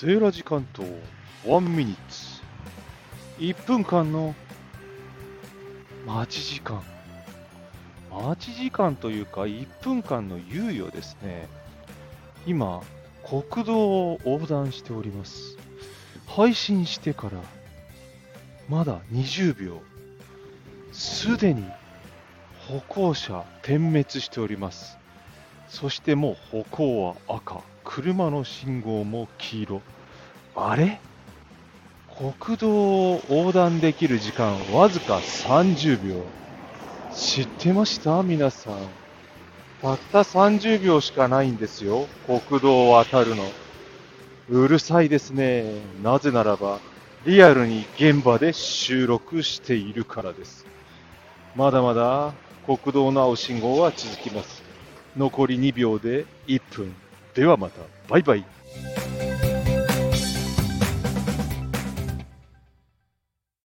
セーラ時間と1ミニッツ。1分間の待ち時間。待ち時間というか1分間の猶予ですね。今国道を横断しております。配信してからまだ20秒。すでに歩行者点滅しております。そしてもう歩行は赤。車の信号も黄色。あれ？国道を横断できる時間わずか30秒。知ってました？皆さん。たった30秒しかないんですよ。国道を渡るの。うるさいですね。なぜならばリアルに現場で収録しているからです。まだまだ国道の青信号は続きます。残り2秒で1分。ではまた。バイバイ。